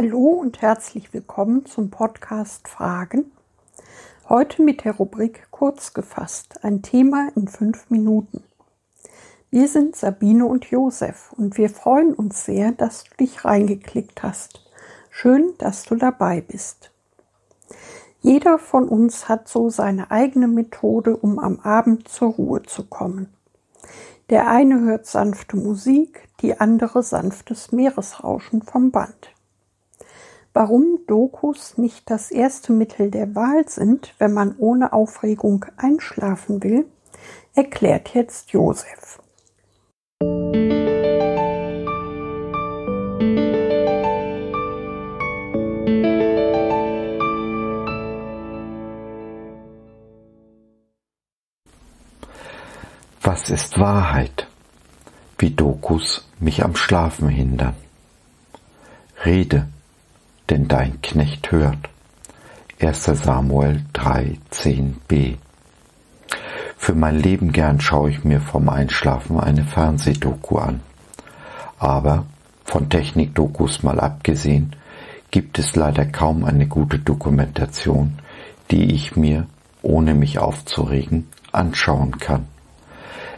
Hallo und herzlich willkommen zum Podcast Fragen. Heute mit der Rubrik Kurz gefasst, ein Thema in fünf Minuten. Wir sind Sabine und Josef und wir freuen uns sehr, dass du dich reingeklickt hast. Schön, dass du dabei bist. Jeder von uns hat so seine eigene Methode, um am Abend zur Ruhe zu kommen. Der eine hört sanfte Musik, die andere sanftes Meeresrauschen vom Band. Warum Dokus nicht das erste Mittel der Wahl sind, wenn man ohne Aufregung einschlafen will, erklärt jetzt Josef. Was ist Wahrheit? Wie Dokus mich am Schlafen hindern. Rede, denn dein Knecht hört. 1. Samuel 3, 10b. Für mein Leben gern schaue ich mir vom Einschlafen eine Fernsehdoku an. Aber, von Technikdokus mal abgesehen, gibt es leider kaum eine gute Dokumentation, die ich mir, ohne mich aufzuregen, anschauen kann.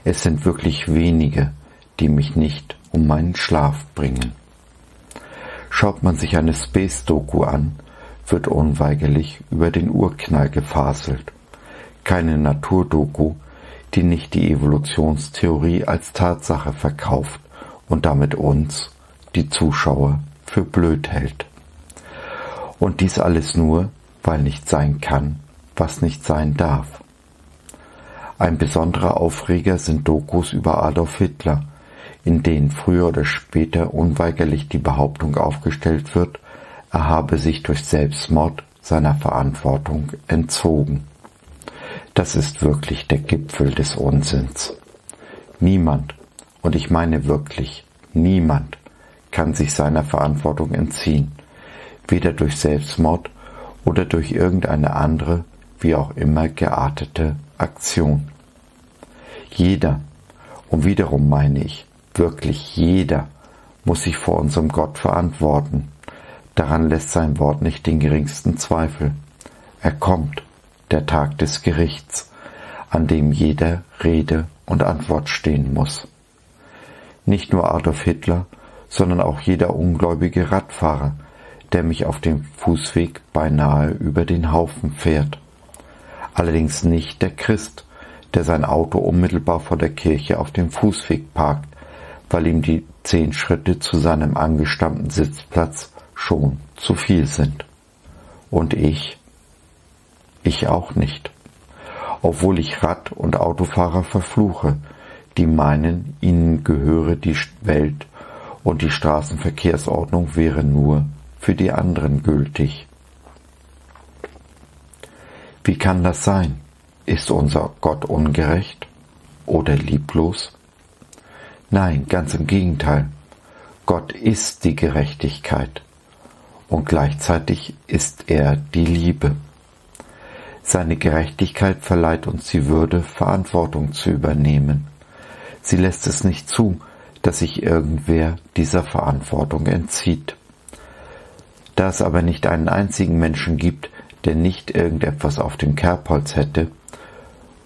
Es sind wirklich wenige, die mich nicht um meinen Schlaf bringen. Schaut man sich eine Space-Doku an, wird unweigerlich über den Urknall gefaselt. Keine Naturdoku, die nicht die Evolutionstheorie als Tatsache verkauft und damit uns, die Zuschauer, für blöd hält. Und dies alles nur, weil nicht sein kann, was nicht sein darf. Ein besonderer Aufreger sind Dokus über Adolf Hitler, in denen früher oder später unweigerlich die Behauptung aufgestellt wird, er habe sich durch Selbstmord seiner Verantwortung entzogen. Das ist wirklich der Gipfel des Unsinns. Niemand, und ich meine wirklich niemand, kann sich seiner Verantwortung entziehen, weder durch Selbstmord oder durch irgendeine andere, wie auch immer geartete Aktion. Jeder, und wiederum meine ich, wirklich jeder, muss sich vor unserem Gott verantworten. Daran lässt sein Wort nicht den geringsten Zweifel. Er kommt, der Tag des Gerichts, an dem jeder Rede und Antwort stehen muss. Nicht nur Adolf Hitler, sondern auch jeder ungläubige Radfahrer, der mich auf dem Fußweg beinahe über den Haufen fährt. Allerdings nicht der Christ, der sein Auto unmittelbar vor der Kirche auf dem Fußweg parkt, weil ihm die zehn Schritte zu seinem angestammten Sitzplatz schon zu viel sind. Und ich? Ich auch nicht. Obwohl ich Rad- und Autofahrer verfluche, die meinen, ihnen gehöre die Welt und die Straßenverkehrsordnung wäre nur für die anderen gültig. Wie kann das sein? Ist unser Gott ungerecht oder lieblos? Nein, ganz im Gegenteil. Gott ist die Gerechtigkeit und gleichzeitig ist er die Liebe. Seine Gerechtigkeit verleiht uns die Würde, Verantwortung zu übernehmen. Sie lässt es nicht zu, dass sich irgendwer dieser Verantwortung entzieht. Da es aber nicht einen einzigen Menschen gibt, der nicht irgendetwas auf dem Kerbholz hätte,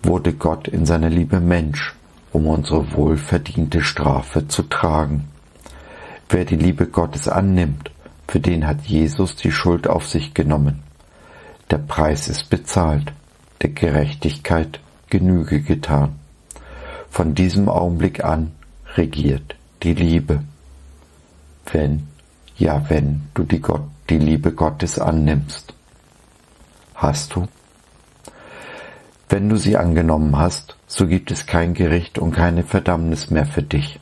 wurde Gott in seiner Liebe Mensch, um unsere wohlverdiente Strafe zu tragen. Wer die Liebe Gottes annimmt, für den hat Jesus die Schuld auf sich genommen. Der Preis ist bezahlt, der Gerechtigkeit Genüge getan. Von diesem Augenblick an regiert die Liebe. Wenn, ja wenn du die, Gott, die Liebe Gottes annimmst. Hast du? Wenn du sie angenommen hast, so gibt es kein Gericht und keine Verdammnis mehr für dich.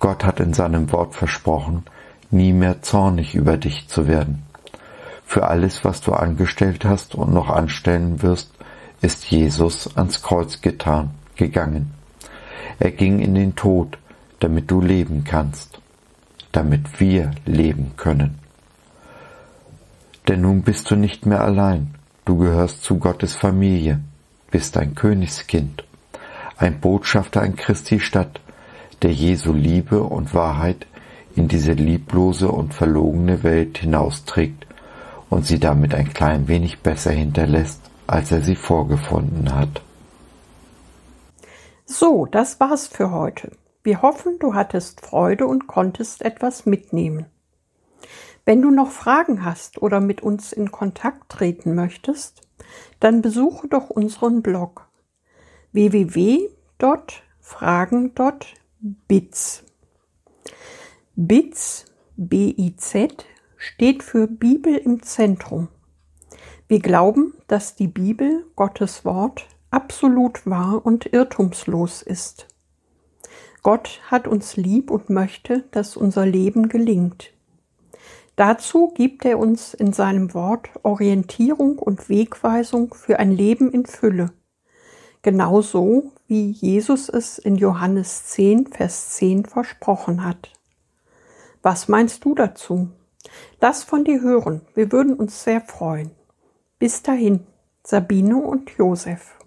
Gott hat in seinem Wort versprochen, nie mehr zornig über dich zu werden. Für alles, was du angestellt hast und noch anstellen wirst, ist Jesus ans Kreuz getan, gegangen. Er ging in den Tod, damit du leben kannst, damit wir leben können. Denn nun bist du nicht mehr allein, du gehörst zu Gottes Familie bist ein Königskind, ein Botschafter an Christi Stadt, der Jesu Liebe und Wahrheit in diese lieblose und verlogene Welt hinausträgt und sie damit ein klein wenig besser hinterlässt, als er sie vorgefunden hat. So, das war's für heute. Wir hoffen, du hattest Freude und konntest etwas mitnehmen. Wenn du noch Fragen hast oder mit uns in Kontakt treten möchtest, dann besuche doch unseren Blog www.fragen.biz. BIZ, B-I-Z, steht für Bibel im Zentrum. Wir glauben, dass die Bibel, Gottes Wort, absolut wahr und irrtumslos ist. Gott hat uns lieb und möchte, dass unser Leben gelingt. Dazu gibt er uns in seinem Wort Orientierung und Wegweisung für ein Leben in Fülle, genauso wie Jesus es in Johannes 10, Vers 10 versprochen hat. Was meinst du dazu? Lass von dir hören, wir würden uns sehr freuen. Bis dahin, Sabine und Josef.